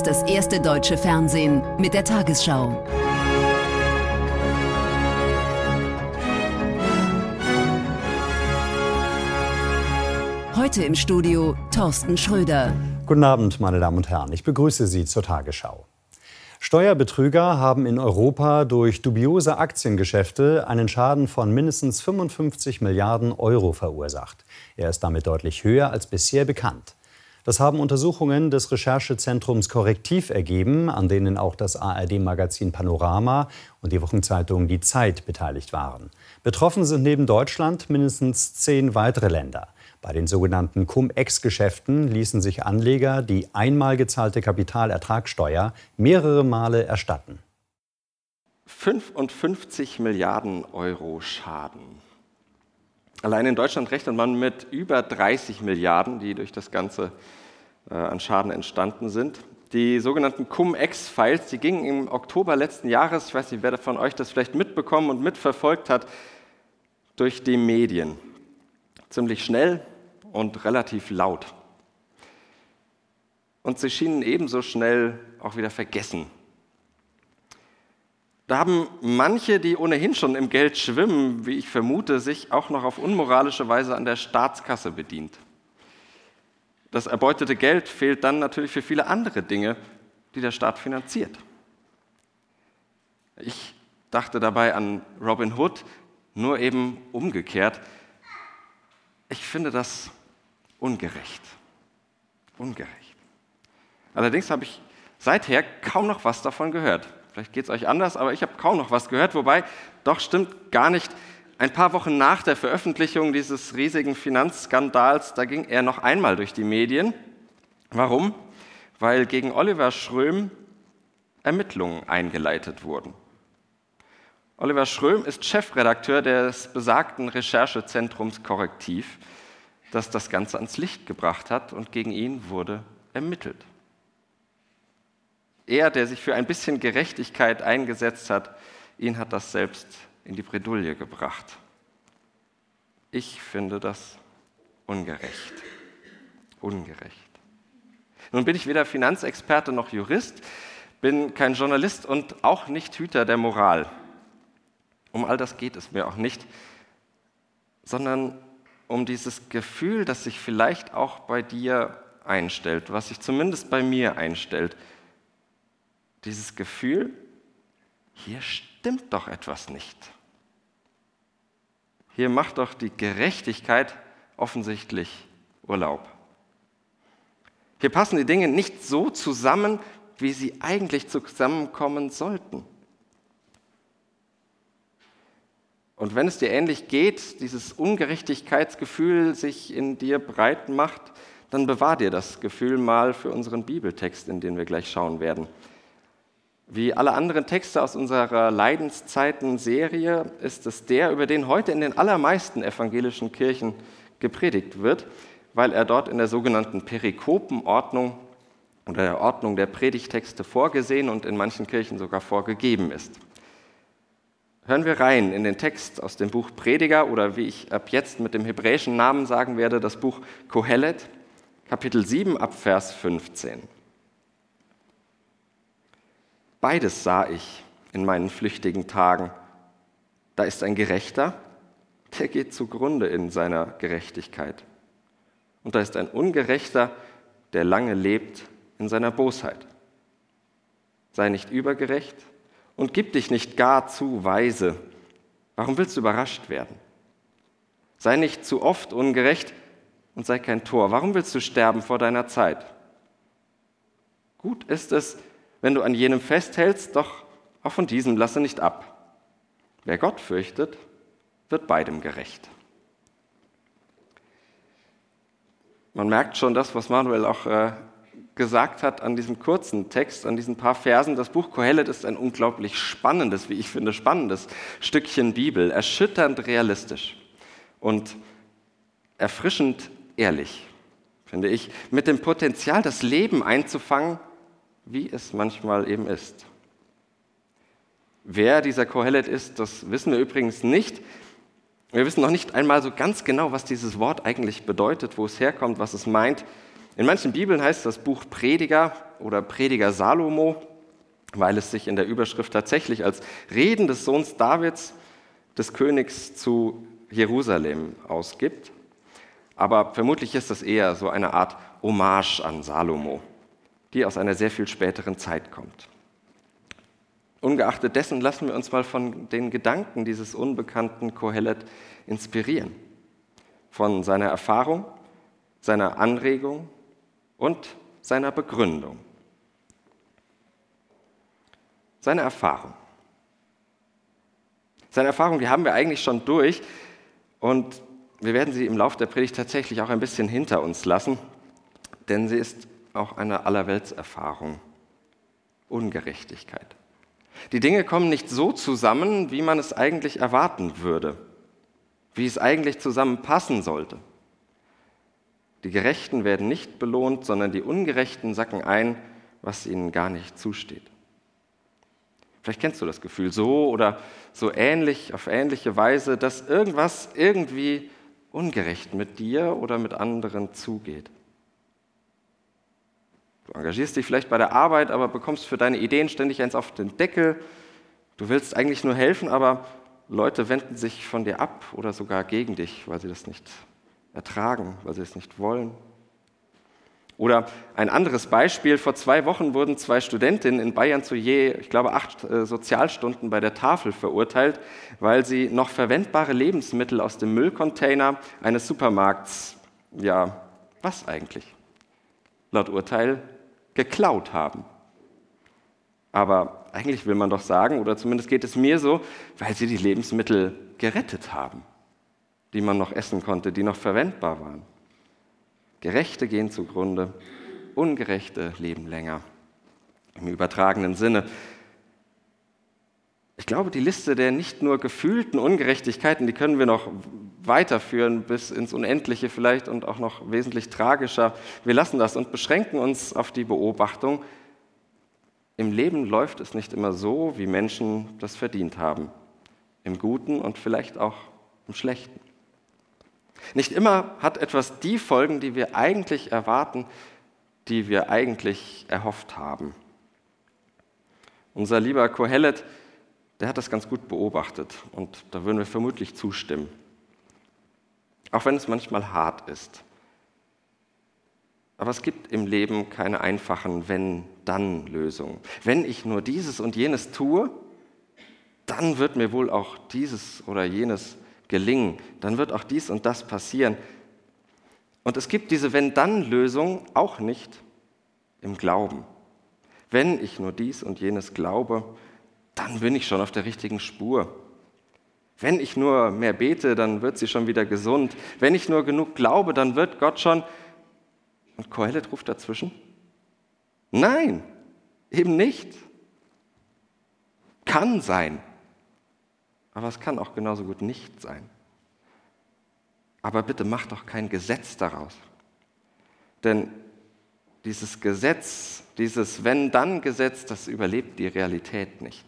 Ist das erste deutsche Fernsehen mit der Tagesschau. Heute im Studio Thorsten Schröder. Guten Abend, meine Damen und Herren. Ich begrüße Sie zur Tagesschau. Steuerbetrüger haben in Europa durch dubiose Aktiengeschäfte einen Schaden von mindestens 55 Milliarden Euro verursacht. Er ist damit deutlich höher als bisher bekannt. Das haben Untersuchungen des Recherchezentrums Korrektiv ergeben, an denen auch das ARD-Magazin Panorama und die Wochenzeitung Die Zeit beteiligt waren. Betroffen sind neben Deutschland mindestens zehn weitere Länder. Bei den sogenannten Cum-Ex-Geschäften ließen sich Anleger die einmal gezahlte Kapitalertragssteuer mehrere Male erstatten. 55 Milliarden Euro Schaden. Allein in Deutschland rechnet man mit über 30 Milliarden, die durch das Ganze äh, an Schaden entstanden sind. Die sogenannten Cum-Ex-Files, die gingen im Oktober letzten Jahres, ich weiß nicht, wer von euch das vielleicht mitbekommen und mitverfolgt hat, durch die Medien. Ziemlich schnell und relativ laut. Und sie schienen ebenso schnell auch wieder vergessen da haben manche, die ohnehin schon im Geld schwimmen, wie ich vermute, sich auch noch auf unmoralische Weise an der Staatskasse bedient. Das erbeutete Geld fehlt dann natürlich für viele andere Dinge, die der Staat finanziert. Ich dachte dabei an Robin Hood, nur eben umgekehrt. Ich finde das ungerecht. Ungerecht. Allerdings habe ich seither kaum noch was davon gehört. Vielleicht geht es euch anders, aber ich habe kaum noch was gehört. Wobei, doch stimmt gar nicht. Ein paar Wochen nach der Veröffentlichung dieses riesigen Finanzskandals, da ging er noch einmal durch die Medien. Warum? Weil gegen Oliver Schröm Ermittlungen eingeleitet wurden. Oliver Schröm ist Chefredakteur des besagten Recherchezentrums Korrektiv, das das Ganze ans Licht gebracht hat und gegen ihn wurde ermittelt. Er, der sich für ein bisschen Gerechtigkeit eingesetzt hat, ihn hat das selbst in die Bredouille gebracht. Ich finde das ungerecht. Ungerecht. Nun bin ich weder Finanzexperte noch Jurist, bin kein Journalist und auch nicht Hüter der Moral. Um all das geht es mir auch nicht, sondern um dieses Gefühl, das sich vielleicht auch bei dir einstellt, was sich zumindest bei mir einstellt, dieses Gefühl, hier stimmt doch etwas nicht. Hier macht doch die Gerechtigkeit offensichtlich Urlaub. Hier passen die Dinge nicht so zusammen, wie sie eigentlich zusammenkommen sollten. Und wenn es dir ähnlich geht, dieses Ungerechtigkeitsgefühl sich in dir breit macht, dann bewahr dir das Gefühl mal für unseren Bibeltext, in den wir gleich schauen werden. Wie alle anderen Texte aus unserer Leidenszeiten-Serie ist es der, über den heute in den allermeisten evangelischen Kirchen gepredigt wird, weil er dort in der sogenannten Perikopenordnung oder der Ordnung der Predigtexte vorgesehen und in manchen Kirchen sogar vorgegeben ist. Hören wir rein in den Text aus dem Buch Prediger oder wie ich ab jetzt mit dem hebräischen Namen sagen werde, das Buch Kohelet, Kapitel 7 ab Vers 15. Beides sah ich in meinen flüchtigen Tagen. Da ist ein Gerechter, der geht zugrunde in seiner Gerechtigkeit. Und da ist ein Ungerechter, der lange lebt in seiner Bosheit. Sei nicht übergerecht und gib dich nicht gar zu weise. Warum willst du überrascht werden? Sei nicht zu oft ungerecht und sei kein Tor. Warum willst du sterben vor deiner Zeit? Gut ist es, wenn du an jenem festhältst, doch auch von diesem lasse nicht ab. Wer Gott fürchtet, wird beidem gerecht. Man merkt schon das, was Manuel auch äh, gesagt hat an diesem kurzen Text, an diesen paar Versen, das Buch Kohelet ist ein unglaublich spannendes, wie ich finde, spannendes Stückchen Bibel, erschütternd realistisch und erfrischend ehrlich, finde ich, mit dem Potenzial, das Leben einzufangen, wie es manchmal eben ist. Wer dieser Kohelet ist, das wissen wir übrigens nicht. Wir wissen noch nicht einmal so ganz genau, was dieses Wort eigentlich bedeutet, wo es herkommt, was es meint. In manchen Bibeln heißt das Buch Prediger oder Prediger Salomo, weil es sich in der Überschrift tatsächlich als Reden des Sohns Davids, des Königs zu Jerusalem ausgibt. Aber vermutlich ist das eher so eine Art Hommage an Salomo, die aus einer sehr viel späteren Zeit kommt. Ungeachtet dessen lassen wir uns mal von den Gedanken dieses unbekannten Kohelet inspirieren. Von seiner Erfahrung, seiner Anregung und seiner Begründung. Seine Erfahrung. Seine Erfahrung, die haben wir eigentlich schon durch und wir werden sie im Laufe der Predigt tatsächlich auch ein bisschen hinter uns lassen, denn sie ist auch eine Allerweltserfahrung. Ungerechtigkeit. Die Dinge kommen nicht so zusammen, wie man es eigentlich erwarten würde, wie es eigentlich zusammenpassen sollte. Die Gerechten werden nicht belohnt, sondern die Ungerechten sacken ein, was ihnen gar nicht zusteht. Vielleicht kennst du das Gefühl so oder so ähnlich, auf ähnliche Weise, dass irgendwas irgendwie ungerecht mit dir oder mit anderen zugeht. Du engagierst dich vielleicht bei der Arbeit, aber bekommst für deine Ideen ständig eins auf den Deckel. Du willst eigentlich nur helfen, aber Leute wenden sich von dir ab oder sogar gegen dich, weil sie das nicht ertragen, weil sie es nicht wollen. Oder ein anderes Beispiel, vor zwei Wochen wurden zwei Studentinnen in Bayern zu je, ich glaube, acht äh, Sozialstunden bei der Tafel verurteilt, weil sie noch verwendbare Lebensmittel aus dem Müllcontainer eines Supermarkts, ja, was eigentlich? Laut Urteil geklaut haben. Aber eigentlich will man doch sagen, oder zumindest geht es mir so, weil sie die Lebensmittel gerettet haben, die man noch essen konnte, die noch verwendbar waren. Gerechte gehen zugrunde, Ungerechte leben länger. Im übertragenen Sinne. Ich glaube, die Liste der nicht nur gefühlten Ungerechtigkeiten, die können wir noch weiterführen bis ins Unendliche vielleicht und auch noch wesentlich tragischer. Wir lassen das und beschränken uns auf die Beobachtung, im Leben läuft es nicht immer so, wie Menschen das verdient haben. Im Guten und vielleicht auch im Schlechten. Nicht immer hat etwas die Folgen, die wir eigentlich erwarten, die wir eigentlich erhofft haben. Unser lieber Kohelet, der hat das ganz gut beobachtet und da würden wir vermutlich zustimmen. Auch wenn es manchmal hart ist. Aber es gibt im Leben keine einfachen Wenn-Dann-Lösungen. Wenn ich nur dieses und jenes tue, dann wird mir wohl auch dieses oder jenes gelingen, dann wird auch dies und das passieren. Und es gibt diese Wenn-Dann-Lösung auch nicht im Glauben. Wenn ich nur dies und jenes glaube, dann bin ich schon auf der richtigen Spur. Wenn ich nur mehr bete, dann wird sie schon wieder gesund. Wenn ich nur genug glaube, dann wird Gott schon. Und Kohelet ruft dazwischen? Nein, eben nicht. Kann sein, aber es kann auch genauso gut nicht sein. Aber bitte mach doch kein Gesetz daraus. Denn dieses Gesetz, dieses Wenn-Dann-Gesetz, das überlebt die Realität nicht.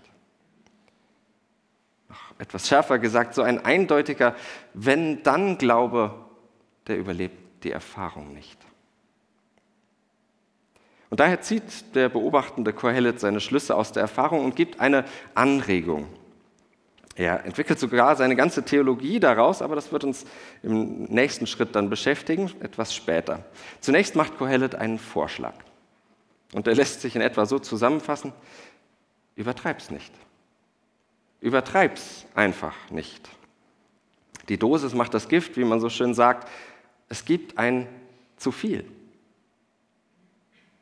Etwas schärfer gesagt, so ein eindeutiger Wenn-Dann-Glaube, der überlebt die Erfahrung nicht. Und daher zieht der beobachtende Kohelet seine Schlüsse aus der Erfahrung und gibt eine Anregung er entwickelt sogar seine ganze Theologie daraus, aber das wird uns im nächsten Schritt dann beschäftigen, etwas später. Zunächst macht Kohelet einen Vorschlag. Und er lässt sich in etwa so zusammenfassen, übertreib's nicht. Übertreib's einfach nicht. Die Dosis macht das Gift, wie man so schön sagt. Es gibt ein zu viel.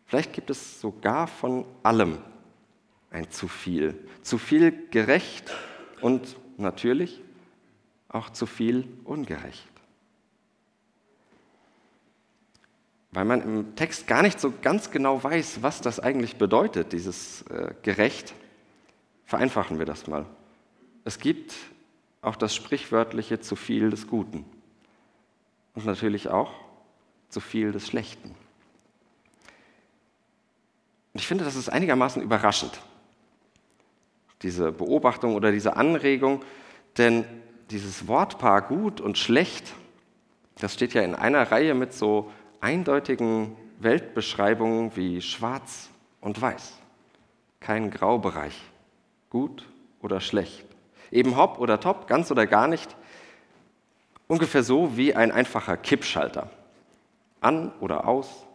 Vielleicht gibt es sogar von allem ein zu viel. Zu viel gerecht und natürlich auch zu viel ungerecht. weil man im Text gar nicht so ganz genau weiß, was das eigentlich bedeutet, dieses äh, gerecht. Vereinfachen wir das mal. Es gibt auch das sprichwörtliche zu viel des Guten und natürlich auch zu viel des Schlechten. Und ich finde, das ist einigermaßen überraschend, diese Beobachtung oder diese Anregung, denn dieses Wortpaar gut und schlecht, das steht ja in einer Reihe mit so eindeutigen Weltbeschreibungen wie schwarz und weiß. Kein Graubereich, gut oder schlecht. Eben hopp oder top, ganz oder gar nicht. Ungefähr so wie ein einfacher Kippschalter. An oder aus,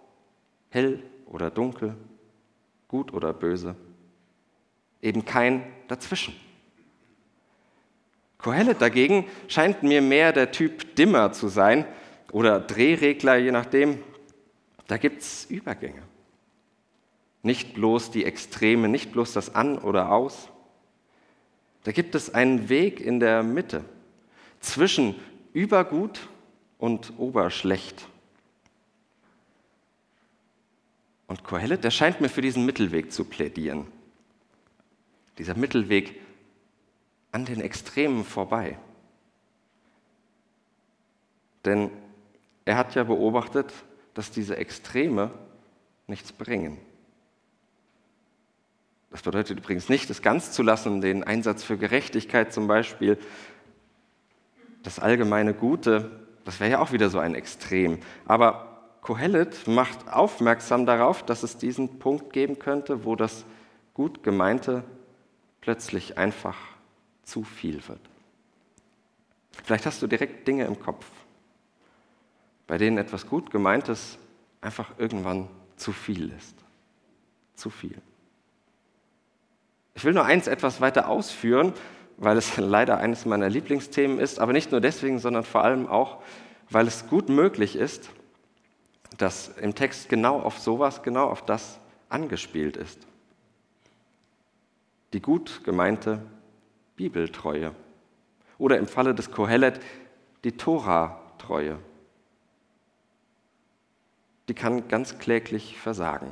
hell oder dunkel, gut oder böse. Eben kein dazwischen. Kohelet dagegen scheint mir mehr der Typ Dimmer zu sein oder Drehregler, je nachdem. Da gibt es Übergänge. Nicht bloß die Extreme, nicht bloß das An oder Aus. Da gibt es einen Weg in der Mitte zwischen Übergut und Oberschlecht. Und Kohelet, der scheint mir für diesen Mittelweg zu plädieren. Dieser Mittelweg an den Extremen vorbei. Denn er hat ja beobachtet, dass diese Extreme nichts bringen. Das bedeutet übrigens nicht, es ganz zu lassen, den Einsatz für Gerechtigkeit zum Beispiel, das allgemeine Gute, das wäre ja auch wieder so ein Extrem. Aber Kohelet macht aufmerksam darauf, dass es diesen Punkt geben könnte, wo das gut gemeinte plötzlich einfach zu viel wird. Vielleicht hast du direkt Dinge im Kopf, bei denen etwas gut gemeintes einfach irgendwann zu viel ist. Zu viel. Ich will nur eins etwas weiter ausführen, weil es leider eines meiner Lieblingsthemen ist, aber nicht nur deswegen, sondern vor allem auch, weil es gut möglich ist, dass im Text genau auf sowas, genau auf das angespielt ist. Die gut gemeinte Bibeltreue. Oder im Falle des Kohelet die Tora-Treue. Die kann ganz kläglich versagen,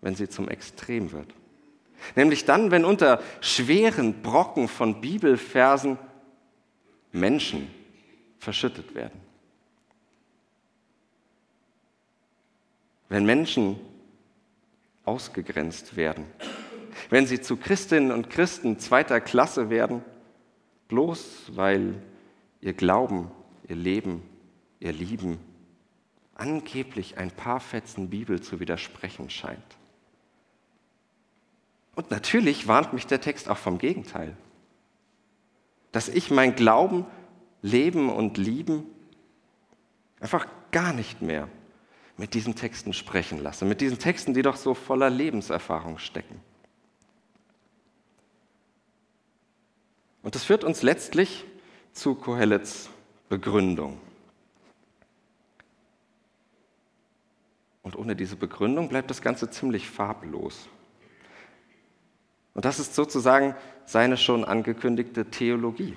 wenn sie zum Extrem wird. Nämlich dann, wenn unter schweren Brocken von Bibelversen Menschen verschüttet werden. wenn Menschen ausgegrenzt werden, wenn sie zu Christinnen und Christen zweiter Klasse werden, bloß weil ihr Glauben, ihr Leben, ihr Lieben angeblich ein paar Fetzen Bibel zu widersprechen scheint. Und natürlich warnt mich der Text auch vom Gegenteil, dass ich mein Glauben, Leben und Lieben einfach gar nicht mehr mit diesen Texten sprechen lasse, mit diesen Texten, die doch so voller Lebenserfahrung stecken. Und das führt uns letztlich zu Kohelets Begründung. Und ohne diese Begründung bleibt das Ganze ziemlich farblos. Und das ist sozusagen seine schon angekündigte Theologie.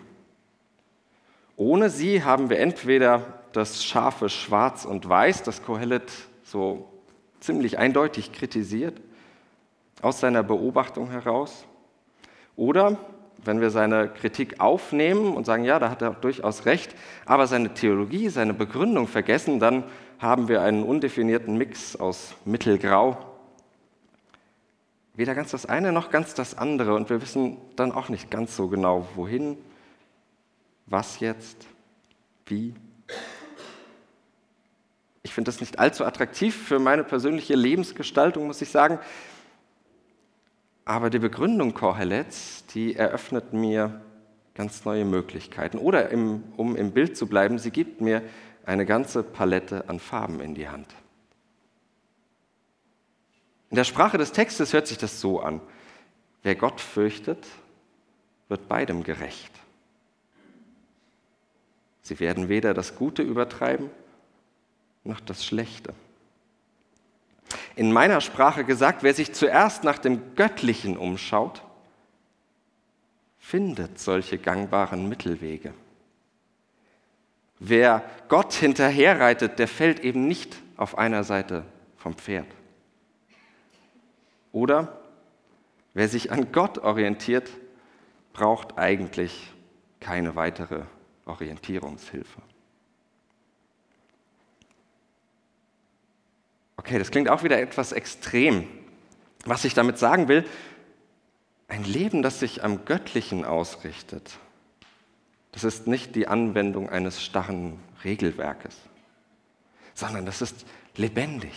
Ohne sie haben wir entweder das scharfe Schwarz und Weiß, das Kohelet so ziemlich eindeutig kritisiert, aus seiner Beobachtung heraus. Oder wenn wir seine Kritik aufnehmen und sagen, ja, da hat er durchaus recht, aber seine Theologie, seine Begründung vergessen, dann haben wir einen undefinierten Mix aus Mittelgrau. Weder ganz das eine noch ganz das andere und wir wissen dann auch nicht ganz so genau, wohin, was jetzt, wie. Ich finde das nicht allzu attraktiv für meine persönliche Lebensgestaltung, muss ich sagen. Aber die Begründung Korhelets, die eröffnet mir ganz neue Möglichkeiten. Oder im, um im Bild zu bleiben, sie gibt mir eine ganze Palette an Farben in die Hand. In der Sprache des Textes hört sich das so an. Wer Gott fürchtet, wird beidem gerecht. Sie werden weder das Gute übertreiben, noch das Schlechte. In meiner Sprache gesagt, wer sich zuerst nach dem Göttlichen umschaut, findet solche gangbaren Mittelwege. Wer Gott hinterherreitet, der fällt eben nicht auf einer Seite vom Pferd. Oder wer sich an Gott orientiert, braucht eigentlich keine weitere Orientierungshilfe. Okay, das klingt auch wieder etwas extrem. Was ich damit sagen will, ein Leben, das sich am Göttlichen ausrichtet, das ist nicht die Anwendung eines starren Regelwerkes, sondern das ist lebendig.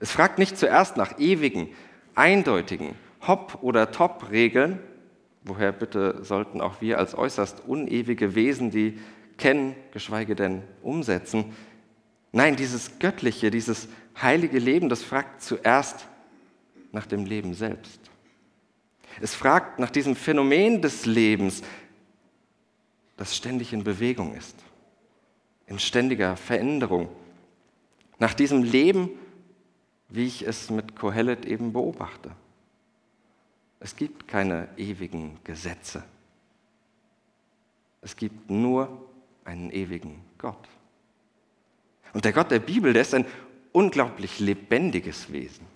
Es fragt nicht zuerst nach ewigen, eindeutigen Hop- oder Top-Regeln, woher bitte sollten auch wir als äußerst unewige Wesen die kennen, geschweige denn umsetzen. Nein, dieses göttliche, dieses heilige Leben, das fragt zuerst nach dem Leben selbst. Es fragt nach diesem Phänomen des Lebens, das ständig in Bewegung ist, in ständiger Veränderung. Nach diesem Leben, wie ich es mit Kohelet eben beobachte. Es gibt keine ewigen Gesetze. Es gibt nur einen ewigen Gott. Und der Gott der Bibel, der ist ein unglaublich lebendiges Wesen.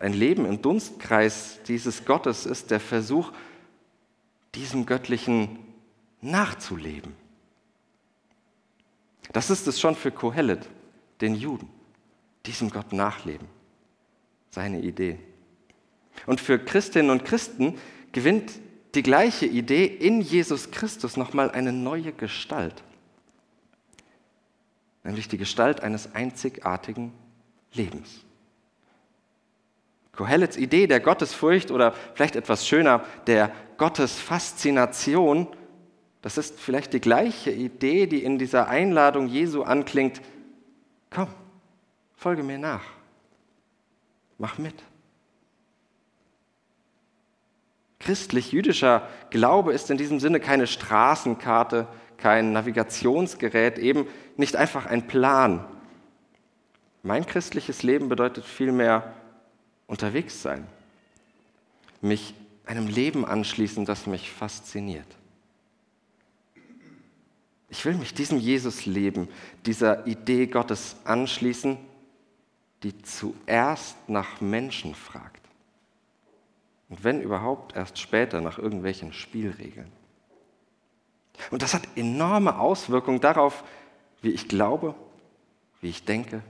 Ein Leben im Dunstkreis dieses Gottes ist der Versuch, diesem Göttlichen nachzuleben. Das ist es schon für Kohelet, den Juden, diesem Gott nachleben, seine Idee. Und für Christinnen und Christen gewinnt die gleiche Idee in Jesus Christus nochmal eine neue Gestalt, nämlich die Gestalt eines einzigartigen Lebens. Kohelets Idee der Gottesfurcht oder vielleicht etwas schöner, der Gottesfaszination, das ist vielleicht die gleiche Idee, die in dieser Einladung Jesu anklingt. Komm, folge mir nach. Mach mit. Christlich-jüdischer Glaube ist in diesem Sinne keine Straßenkarte, kein Navigationsgerät, eben nicht einfach ein Plan. Mein christliches Leben bedeutet vielmehr unterwegs sein, mich einem Leben anschließen, das mich fasziniert. Ich will mich diesem Jesus-Leben, dieser Idee Gottes anschließen, die zuerst nach Menschen fragt. Und wenn überhaupt, erst später nach irgendwelchen Spielregeln. Und das hat enorme Auswirkungen darauf, wie ich glaube, wie ich denke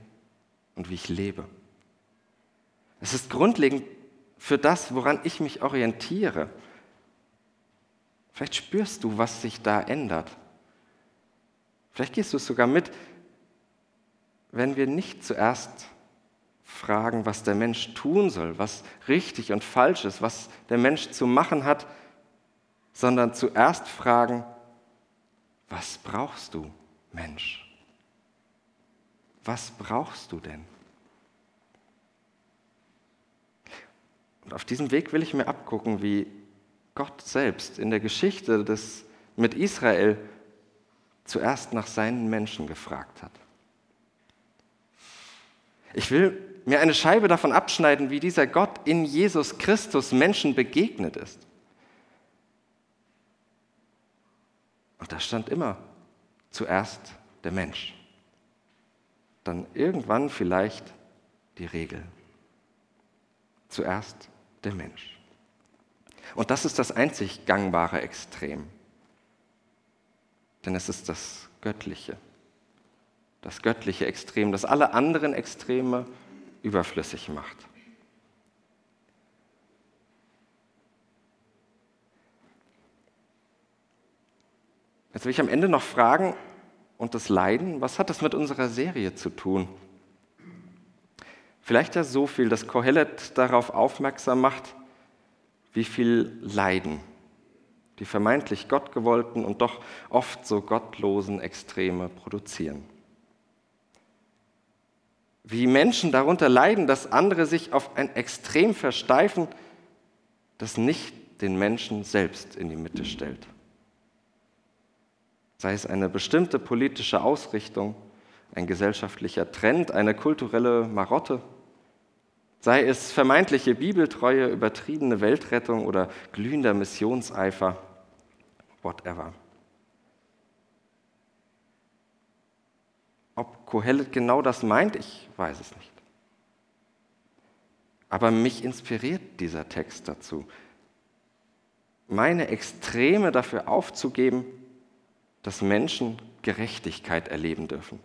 und wie ich lebe. Es ist grundlegend für das, woran ich mich orientiere. Vielleicht spürst du, was sich da ändert. Vielleicht gehst du es sogar mit, wenn wir nicht zuerst fragen, was der Mensch tun soll, was richtig und falsch ist, was der Mensch zu machen hat, sondern zuerst fragen, was brauchst du, Mensch? Was brauchst du denn? Und auf diesem Weg will ich mir abgucken, wie Gott selbst in der Geschichte des, mit Israel zuerst nach seinen Menschen gefragt hat. Ich will mir eine Scheibe davon abschneiden, wie dieser Gott in Jesus Christus Menschen begegnet ist. Und da stand immer zuerst der Mensch, dann irgendwann vielleicht die Regel. Zuerst der Mensch. Und das ist das einzig gangbare Extrem. Denn es ist das Göttliche. Das göttliche Extrem, das alle anderen Extreme überflüssig macht. Jetzt will ich am Ende noch fragen, und das Leiden, was hat das mit unserer Serie zu tun? Vielleicht ja so viel, dass Kohelet darauf aufmerksam macht, wie viel Leiden die vermeintlich gottgewollten und doch oft so gottlosen Extreme produzieren. Wie Menschen darunter leiden, dass andere sich auf ein Extrem versteifen, das nicht den Menschen selbst in die Mitte stellt. Sei es eine bestimmte politische Ausrichtung, ein gesellschaftlicher Trend, eine kulturelle Marotte sei es vermeintliche Bibeltreue, übertriebene Weltrettung oder glühender Missionseifer, whatever. Ob Kohelet genau das meint, ich weiß es nicht. Aber mich inspiriert dieser Text dazu, meine Extreme dafür aufzugeben, dass Menschen Gerechtigkeit erleben dürfen.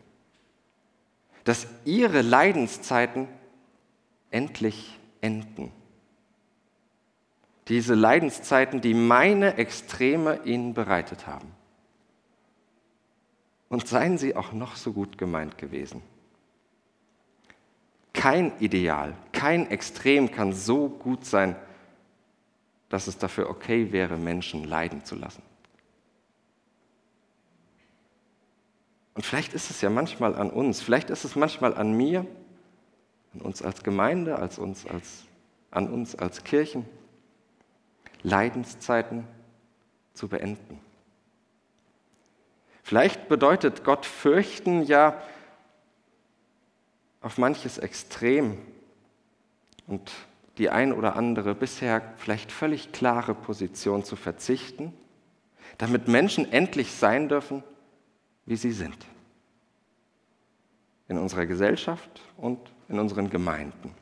Dass ihre Leidenszeiten endlich enden. Diese Leidenszeiten, die meine Extreme ihnen bereitet haben. Und seien sie auch noch so gut gemeint gewesen. Kein Ideal, kein Extrem kann so gut sein, dass es dafür okay wäre, Menschen leiden zu lassen. Und vielleicht ist es ja manchmal an uns, vielleicht ist es manchmal an mir, an uns als Gemeinde, als uns als, an uns als Kirchen, Leidenszeiten zu beenden. Vielleicht bedeutet Gott fürchten ja auf manches Extrem und die ein oder andere bisher vielleicht völlig klare Position zu verzichten, damit Menschen endlich sein dürfen, wie sie sind. In unserer Gesellschaft und in unseren Gemeinden.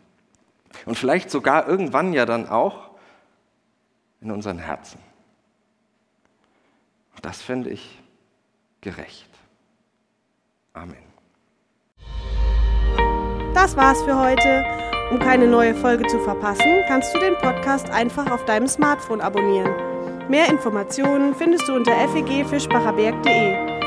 Und vielleicht sogar irgendwann ja dann auch in unseren Herzen. Und das finde ich gerecht. Amen. Das war's für heute. Um keine neue Folge zu verpassen, kannst du den Podcast einfach auf deinem Smartphone abonnieren. Mehr Informationen findest du unter fegfischbacherberg.de.